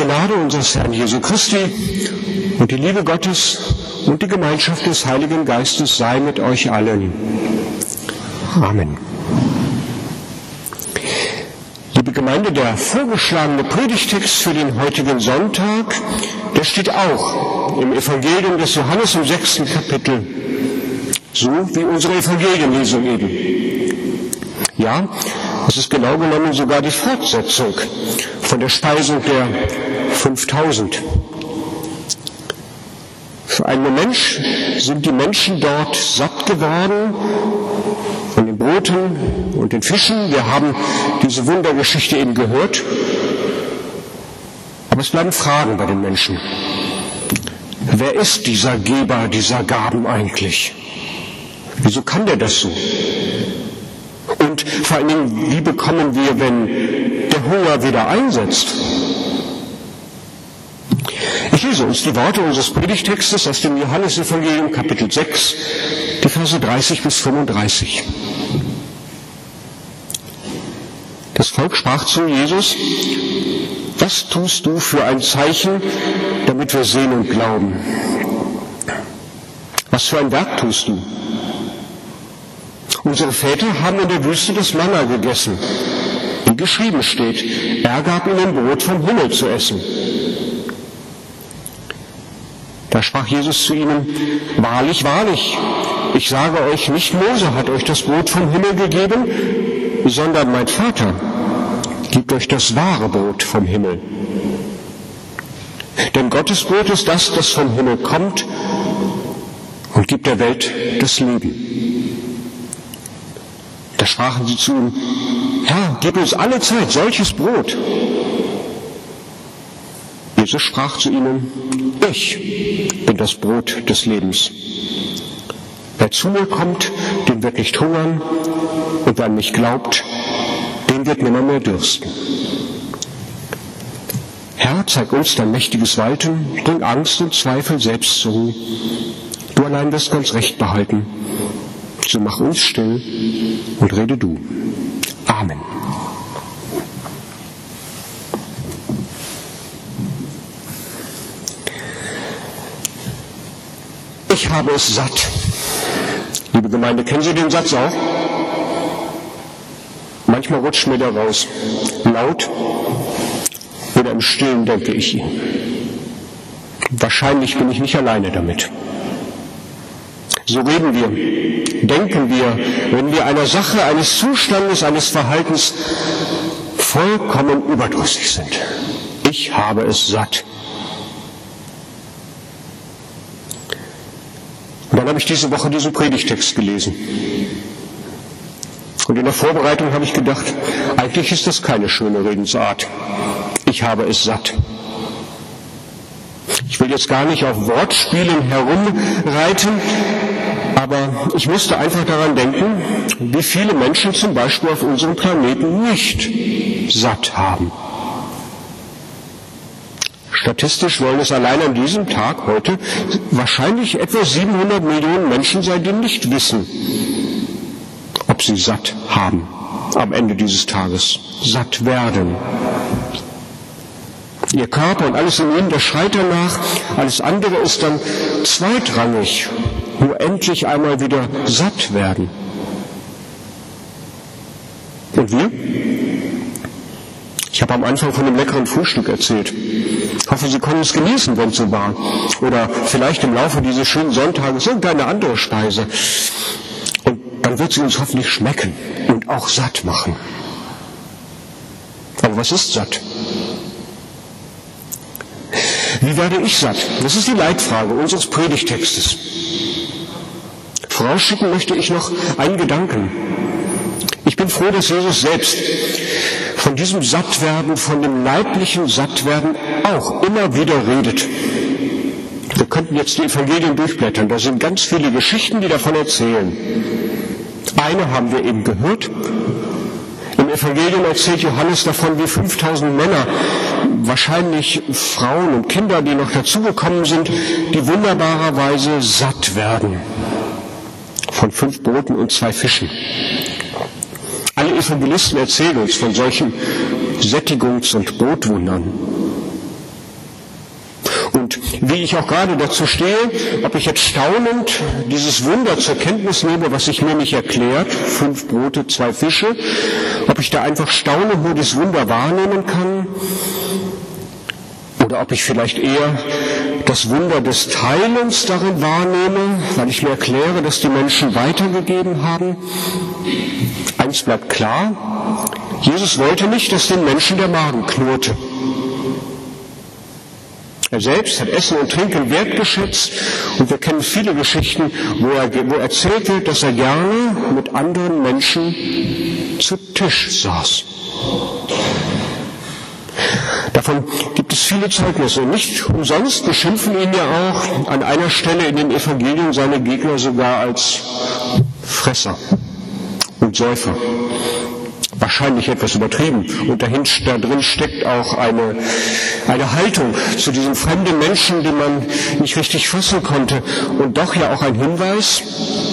Gnade unseres Herrn Jesu Christi und die Liebe Gottes und die Gemeinschaft des Heiligen Geistes sei mit euch allen. Amen. Liebe Gemeinde, der vorgeschlagene Predigtext für den heutigen Sonntag, der steht auch im Evangelium des Johannes im sechsten Kapitel, so wie unsere Evangelienlesung eben. Ja, es ist genau genommen sogar die Fortsetzung von der Speisung der 5000. Für einen Moment sind die Menschen dort satt geworden von den Broten und den Fischen. Wir haben diese Wundergeschichte eben gehört. Aber es bleiben Fragen bei den Menschen. Wer ist dieser Geber dieser Gaben eigentlich? Wieso kann der das so? Und vor allen Dingen, wie bekommen wir, wenn der Hunger wieder einsetzt? Lese uns die Worte unseres Predigtextes aus dem Johannesevangelium Kapitel 6, die Verse 30 bis 35. Das Volk sprach zu Jesus, was tust du für ein Zeichen, damit wir sehen und glauben? Was für ein Werk tust du? Unsere Väter haben in der Wüste das Manna gegessen. Wie geschrieben steht, er gab ihnen Brot vom Himmel zu essen. Da sprach Jesus zu ihnen, wahrlich, wahrlich, ich sage euch, nicht Mose hat euch das Brot vom Himmel gegeben, sondern mein Vater gibt euch das wahre Brot vom Himmel. Denn Gottes Brot ist das, das vom Himmel kommt und gibt der Welt das Leben. Da sprachen sie zu ihm, Herr, gib uns alle Zeit solches Brot. Jesus sprach zu ihnen, ich bin das Brot des Lebens. Wer zu mir kommt, den wird nicht hungern, und wer an mich glaubt, den wird nimmer mehr dürsten. Herr, zeig uns dein mächtiges Walten, bring Angst und Zweifel selbst zu. Du allein wirst ganz recht behalten. So mach uns still und rede du. Amen. Ich habe es satt. Liebe Gemeinde, kennen Sie den Satz auch? Manchmal rutscht mir der raus. Laut oder im Stillen denke ich ihn. Wahrscheinlich bin ich nicht alleine damit. So reden wir, denken wir, wenn wir einer Sache, eines Zustandes, eines Verhaltens vollkommen überdrüssig sind. Ich habe es satt. Und dann habe ich diese Woche diesen Predigtext gelesen. Und in der Vorbereitung habe ich gedacht, eigentlich ist das keine schöne Redensart. Ich habe es satt. Ich will jetzt gar nicht auf Wortspielen herumreiten, aber ich musste einfach daran denken, wie viele Menschen zum Beispiel auf unserem Planeten nicht satt haben. Statistisch wollen es allein an diesem Tag heute wahrscheinlich etwa 700 Millionen Menschen sein, die nicht wissen, ob sie satt haben am Ende dieses Tages, satt werden. Ihr Körper und alles in ihnen, das schreit danach, alles andere ist dann zweitrangig, nur endlich einmal wieder satt werden. Und wir? Ich habe am Anfang von einem leckeren Frühstück erzählt. Ich hoffe, Sie konnten es genießen, wenn es so war. Oder vielleicht im Laufe dieses schönen Sonntages irgendeine andere Speise. Und dann wird sie uns hoffentlich schmecken und auch satt machen. Aber was ist satt? Wie werde ich satt? Das ist die Leitfrage unseres Predigtextes. Vorausschicken möchte ich noch einen Gedanken. Ich bin froh, dass Jesus selbst von diesem Sattwerden, von dem leiblichen Sattwerden auch immer wieder redet. Wir könnten jetzt die Evangelien durchblättern. Da sind ganz viele Geschichten, die davon erzählen. Eine haben wir eben gehört. Im Evangelium erzählt Johannes davon, wie 5000 Männer, wahrscheinlich Frauen und Kinder, die noch dazugekommen sind, die wunderbarerweise satt werden. Von fünf Broten und zwei Fischen. Alle Evangelisten erzählen uns von solchen Sättigungs- und Brotwundern. Und wie ich auch gerade dazu stehe, ob ich jetzt staunend dieses Wunder zur Kenntnis nehme, was sich nicht erklärt, fünf Brote, zwei Fische, ob ich da einfach staunend nur das Wunder wahrnehmen kann, oder ob ich vielleicht eher das Wunder des Teilens darin wahrnehme, weil ich mir erkläre, dass die Menschen weitergegeben haben. Eins bleibt klar, Jesus wollte nicht, dass den Menschen der Magen knurrte. Er selbst hat Essen und Trinken wertgeschätzt und wir kennen viele Geschichten, wo er, wo erzählt wird, dass er gerne mit anderen Menschen zu Tisch saß. Davon gibt es viele Zeugnisse. Nicht umsonst beschimpfen ihn ja auch an einer Stelle in den Evangelien seine Gegner sogar als Fresser und Säufer wahrscheinlich etwas übertrieben. Und dahin, da drin steckt auch eine, eine Haltung zu diesem fremden Menschen, die man nicht richtig fassen konnte. Und doch ja auch ein Hinweis,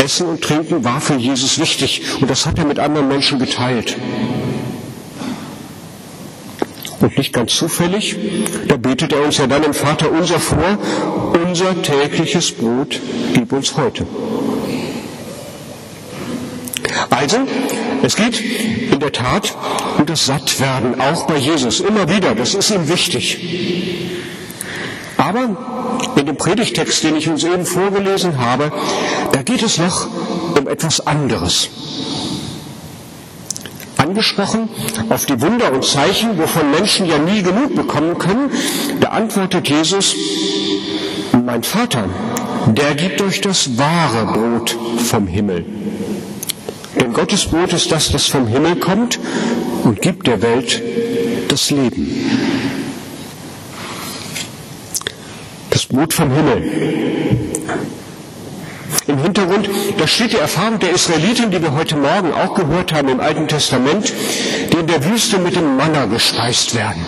Essen und Trinken war für Jesus wichtig. Und das hat er mit anderen Menschen geteilt. Und nicht ganz zufällig, da betet er uns ja dann im Vater unser vor, unser tägliches Brot gib uns heute. Also, es geht in der Tat um das Sattwerden, auch bei Jesus, immer wieder, das ist ihm wichtig. Aber in dem Predigtext, den ich uns eben vorgelesen habe, da geht es noch um etwas anderes. Angesprochen auf die Wunder und Zeichen, wovon Menschen ja nie genug bekommen können, da antwortet Jesus, mein Vater, der gibt euch das wahre Brot vom Himmel. Denn Gottes Brot ist das, das vom Himmel kommt und gibt der Welt das Leben. Das Brot vom Himmel. Im Hintergrund, da steht die Erfahrung der Israeliten, die wir heute Morgen auch gehört haben im Alten Testament, die in der Wüste mit dem Manna gespeist werden.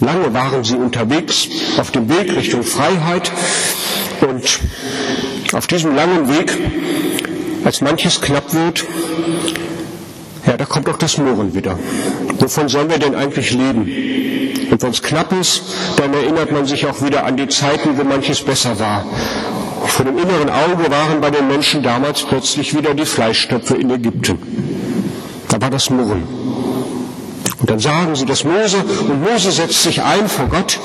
Lange waren sie unterwegs auf dem Weg Richtung Freiheit und auf diesem langen Weg als manches knapp wird, ja, da kommt auch das Murren wieder. Wovon sollen wir denn eigentlich leben? Und wenn es knapp ist, dann erinnert man sich auch wieder an die Zeiten, wo manches besser war. Vor dem inneren Auge waren bei den Menschen damals plötzlich wieder die Fleischstöpfe in Ägypten. Da war das Murren. Und dann sagen sie das Mose und Mose setzt sich ein vor Gott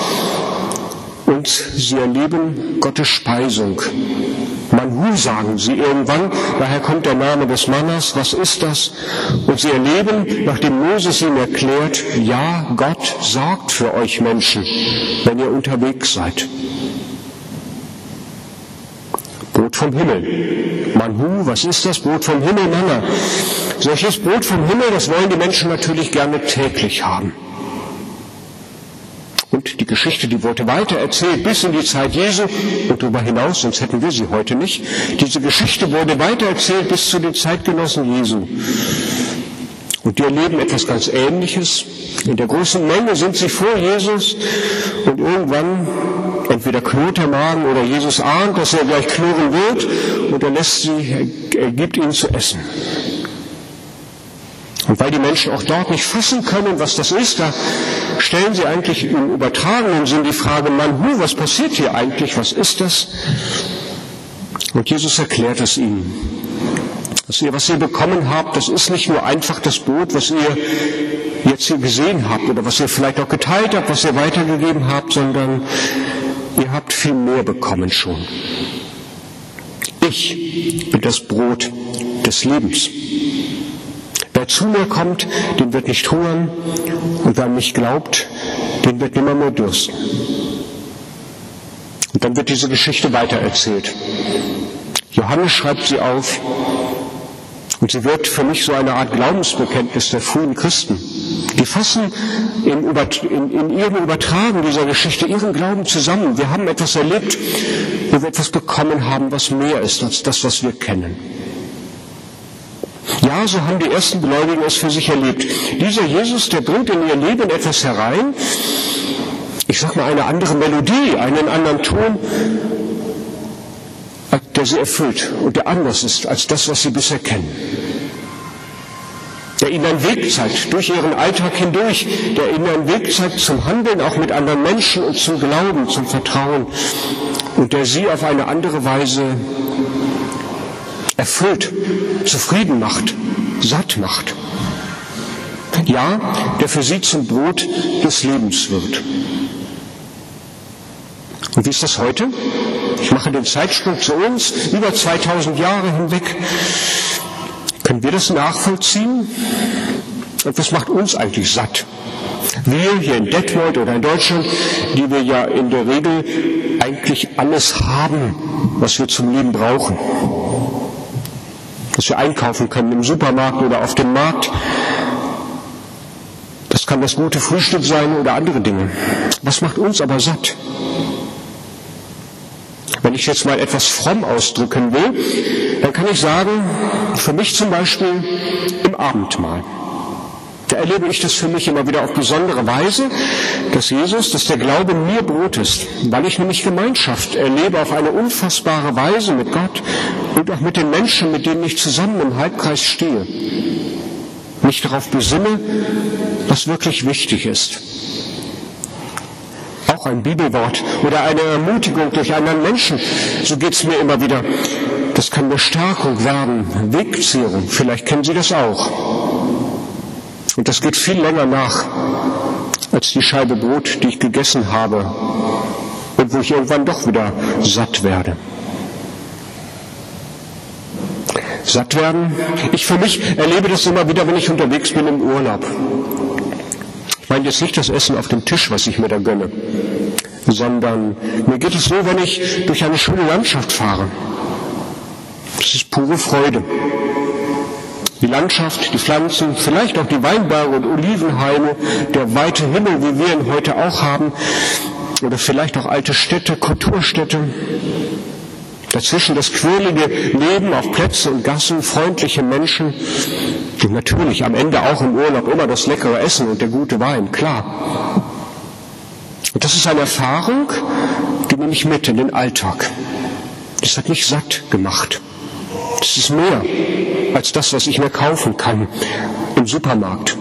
und sie erleben Gottes Speisung. Manhu sagen sie irgendwann, daher kommt der Name des Mannes, was ist das? Und sie erleben, nachdem Moses ihnen erklärt, ja, Gott sorgt für euch Menschen, wenn ihr unterwegs seid. Brot vom Himmel. Manhu, was ist das? Brot vom Himmel, Manna. Solches Brot vom Himmel, das wollen die Menschen natürlich gerne täglich haben. Und die Geschichte, die wurde weiter erzählt bis in die Zeit Jesu und darüber hinaus, sonst hätten wir sie heute nicht. Diese Geschichte wurde weiter erzählt bis zu den Zeitgenossen Jesu. Und die erleben etwas ganz Ähnliches. In der großen Menge sind sie vor Jesus und irgendwann entweder knurrt der Magen oder Jesus ahnt, dass er gleich knurren wird und er lässt sie, er gibt ihnen zu essen. Und weil die Menschen auch dort nicht fassen können, was das ist, da stellen sie eigentlich im übertragenen Sinn die Frage, Mann, hu, was passiert hier eigentlich, was ist das? Und Jesus erklärt es ihnen. Dass ihr, was ihr bekommen habt, das ist nicht nur einfach das Brot, was ihr jetzt hier gesehen habt oder was ihr vielleicht auch geteilt habt, was ihr weitergegeben habt, sondern ihr habt viel mehr bekommen schon. Ich bin das Brot des Lebens. Wer zu mir kommt, den wird nicht hungern und wer an mich glaubt, den wird nimmer mehr dürsten. Und dann wird diese Geschichte weitererzählt. Johannes schreibt sie auf und sie wird für mich so eine Art Glaubensbekenntnis der frühen Christen. Die fassen in, in, in ihrem Übertragen dieser Geschichte ihren Glauben zusammen. Wir haben etwas erlebt, wo wir etwas bekommen haben, was mehr ist als das, was wir kennen. Ja, so haben die ersten Gläubigen es für sich erlebt. Dieser Jesus, der bringt in ihr Leben etwas herein, ich sag mal eine andere Melodie, einen anderen Ton, der sie erfüllt und der anders ist als das, was sie bisher kennen. der ihnen einen Weg zeigt, durch ihren Alltag hindurch, der ihnen einen Weg zeigt zum Handeln auch mit anderen Menschen und zum Glauben, zum Vertrauen und der sie auf eine andere Weise erfüllt, zufrieden macht, satt macht. Ja, der für sie zum Brot des Lebens wird. Und wie ist das heute? Ich mache den Zeitsprung zu uns, über 2000 Jahre hinweg. Können wir das nachvollziehen? Und was macht uns eigentlich satt? Wir hier in Detmold oder in Deutschland, die wir ja in der Regel eigentlich alles haben, was wir zum Leben brauchen. Was wir einkaufen können im Supermarkt oder auf dem Markt. Das kann das gute Frühstück sein oder andere Dinge. Was macht uns aber satt? Wenn ich jetzt mal etwas fromm ausdrücken will, dann kann ich sagen, für mich zum Beispiel im Abendmahl. Da erlebe ich das für mich immer wieder auf besondere Weise, dass Jesus, dass der Glaube mir Brot ist, weil ich nämlich Gemeinschaft erlebe auf eine unfassbare Weise mit Gott und auch mit den Menschen, mit denen ich zusammen im Halbkreis stehe. Mich darauf besinne, was wirklich wichtig ist auch ein Bibelwort oder eine Ermutigung durch einen Menschen. So geht es mir immer wieder. Das kann eine Stärkung werden, Wegziehung. Vielleicht kennen Sie das auch. Und das geht viel länger nach als die Scheibe Brot, die ich gegessen habe und wo ich irgendwann doch wieder satt werde. Satt werden. Ich für mich erlebe das immer wieder, wenn ich unterwegs bin im Urlaub. Ich meine jetzt nicht das Essen auf dem Tisch, was ich mir da gönne, sondern mir geht es so, wenn ich durch eine schöne Landschaft fahre. Das ist pure Freude. Die Landschaft, die Pflanzen, vielleicht auch die Weinberge und Olivenhaine, der weite Himmel, wie wir ihn heute auch haben, oder vielleicht auch alte Städte, Kulturstädte. Dazwischen das quirlige Leben auf Plätzen und Gassen, freundliche Menschen, und natürlich am Ende auch im Urlaub immer das leckere Essen und der gute Wein, klar. Und das ist eine Erfahrung, die nehme ich mit in den Alltag. Das hat mich satt gemacht. Das ist mehr als das, was ich mir kaufen kann im Supermarkt.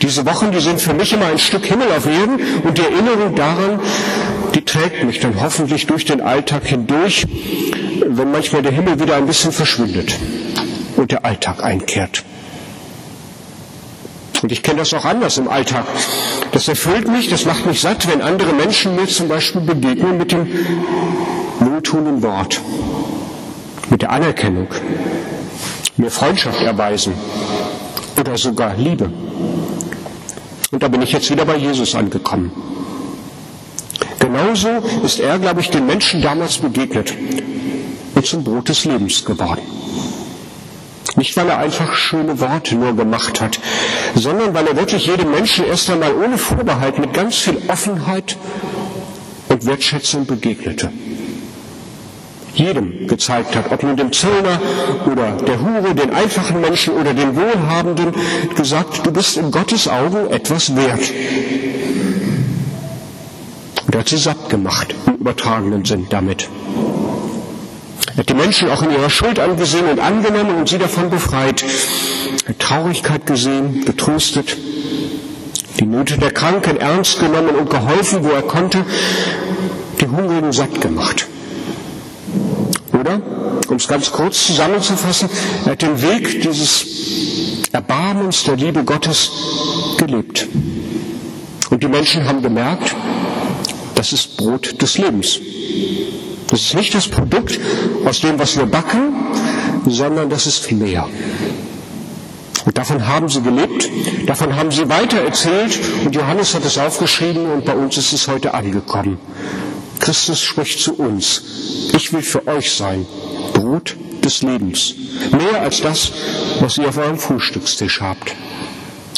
Diese Wochen, die sind für mich immer ein Stück Himmel auf Erden und die Erinnerung daran, die trägt mich dann hoffentlich durch den Alltag hindurch, wenn manchmal der Himmel wieder ein bisschen verschwindet und der Alltag einkehrt. Und ich kenne das auch anders im Alltag. Das erfüllt mich, das macht mich satt, wenn andere Menschen mir zum Beispiel begegnen mit dem wohltuenden Wort, mit der Anerkennung, mir Freundschaft erweisen oder sogar Liebe. Und da bin ich jetzt wieder bei Jesus angekommen. Genauso ist er, glaube ich, den Menschen damals begegnet und zum Brot des Lebens geworden. Nicht, weil er einfach schöne Worte nur gemacht hat, sondern weil er wirklich jedem Menschen erst einmal ohne Vorbehalt mit ganz viel Offenheit und Wertschätzung begegnete. Jedem gezeigt hat, ob nun dem Zöllner oder der Hure, den einfachen Menschen oder dem Wohlhabenden, gesagt, du bist in Gottes Augen etwas wert. Und er hat sie satt gemacht, im übertragenen Sinn damit. Er hat die Menschen auch in ihrer Schuld angesehen und angenommen und sie davon befreit. Er hat Traurigkeit gesehen, getröstet, die Nöte der Kranken ernst genommen und geholfen, wo er konnte, die Hungrigen satt gemacht. Oder, um es ganz kurz zusammenzufassen, er hat den Weg dieses Erbarmens der Liebe Gottes gelebt. Und die Menschen haben gemerkt, das ist Brot des Lebens. Das ist nicht das Produkt aus dem, was wir backen, sondern das ist mehr. Und davon haben sie gelebt, davon haben sie weitererzählt und Johannes hat es aufgeschrieben und bei uns ist es heute angekommen. Christus spricht zu uns. Ich will für euch sein, Brot des Lebens. Mehr als das, was ihr auf eurem Frühstückstisch habt.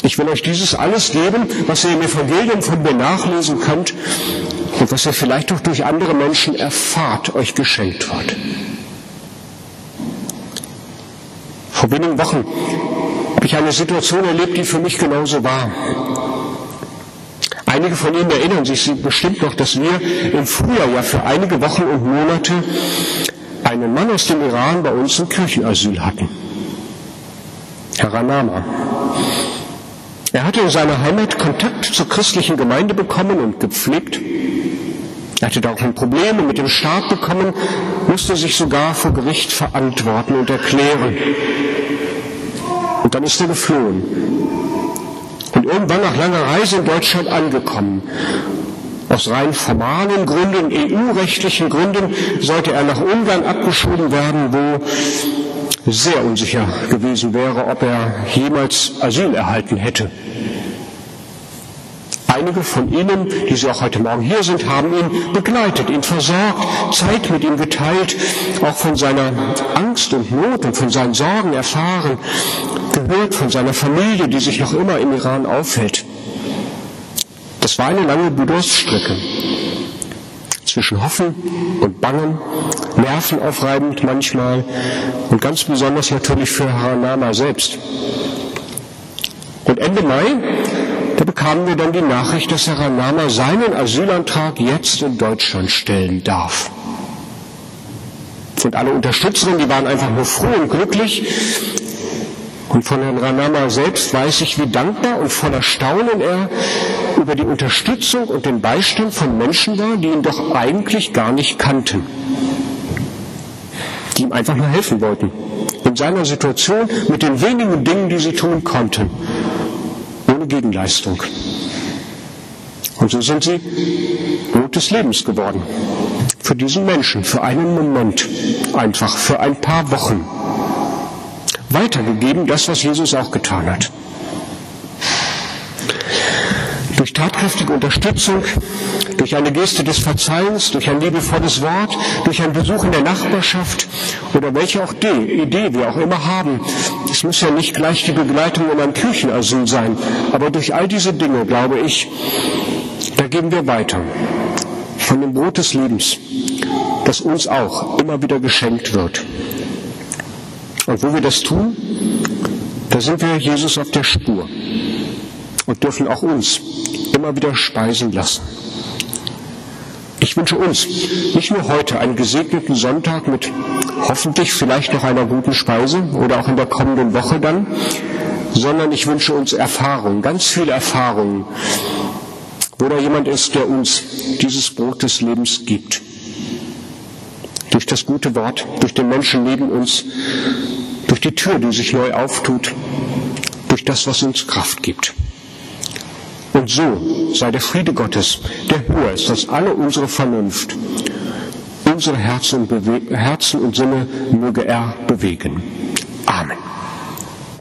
Ich will euch dieses alles geben, was ihr im Evangelium von mir nachlesen könnt und was ihr vielleicht auch durch andere Menschen erfahrt, euch geschenkt wird. Vor wenigen Wochen habe ich eine Situation erlebt, die für mich genauso war. Einige von Ihnen erinnern sich bestimmt noch, dass wir im Frühjahr ja für einige Wochen und Monate einen Mann aus dem Iran bei uns im Kirchenasyl hatten. Herr Ranama. Er hatte in seiner Heimat Kontakt zur christlichen Gemeinde bekommen und gepflegt. Er hatte da auch ein Problem mit dem Staat bekommen, musste sich sogar vor Gericht verantworten und erklären. Und dann ist er geflohen. Und irgendwann nach langer Reise in Deutschland angekommen. Aus rein formalen Gründen, EU-rechtlichen Gründen sollte er nach Ungarn abgeschoben werden, wo sehr unsicher gewesen wäre, ob er jemals Asyl erhalten hätte. Einige von Ihnen, die Sie auch heute Morgen hier sind, haben ihn begleitet, ihn versorgt, Zeit mit ihm geteilt, auch von seiner Angst und Not und von seinen Sorgen erfahren, gehört von seiner Familie, die sich noch immer im Iran aufhält. Das war eine lange Durststrecke zwischen Hoffen und Bangen, nervenaufreibend manchmal und ganz besonders natürlich für Haranama selbst. Und Ende Mai, da bekamen wir dann die Nachricht, dass Haranama seinen Asylantrag jetzt in Deutschland stellen darf. Und alle Unterstützerinnen, die waren einfach nur froh und glücklich, und von Herrn Ranama selbst weiß ich, wie dankbar und voller Staunen er über die Unterstützung und den Beistand von Menschen war, die ihn doch eigentlich gar nicht kannten. Die ihm einfach nur helfen wollten. In seiner Situation mit den wenigen Dingen, die sie tun konnten. Ohne Gegenleistung. Und so sind sie Not des Lebens geworden. Für diesen Menschen, für einen Moment, einfach für ein paar Wochen weitergegeben, das, was Jesus auch getan hat. Durch tatkräftige Unterstützung, durch eine Geste des Verzeihens, durch ein liebevolles Wort, durch ein Besuch in der Nachbarschaft oder welche auch die Idee wir auch immer haben. Es muss ja nicht gleich die Begleitung in einem Kirchenasyl sein, aber durch all diese Dinge, glaube ich, da geben wir weiter von dem Brot des Lebens, das uns auch immer wieder geschenkt wird. Und wo wir das tun, da sind wir Jesus auf der Spur und dürfen auch uns immer wieder speisen lassen. Ich wünsche uns nicht nur heute einen gesegneten Sonntag mit hoffentlich vielleicht noch einer guten Speise oder auch in der kommenden Woche dann, sondern ich wünsche uns Erfahrungen, ganz viele Erfahrungen, wo da jemand ist, der uns dieses Brot des Lebens gibt. Durch das gute Wort, durch den Menschen neben uns, durch die Tür, die sich neu auftut, durch das, was uns Kraft gibt. Und so sei der Friede Gottes, der höher ist als alle unsere Vernunft, unsere Herzen Herzen und Sinne möge er bewegen.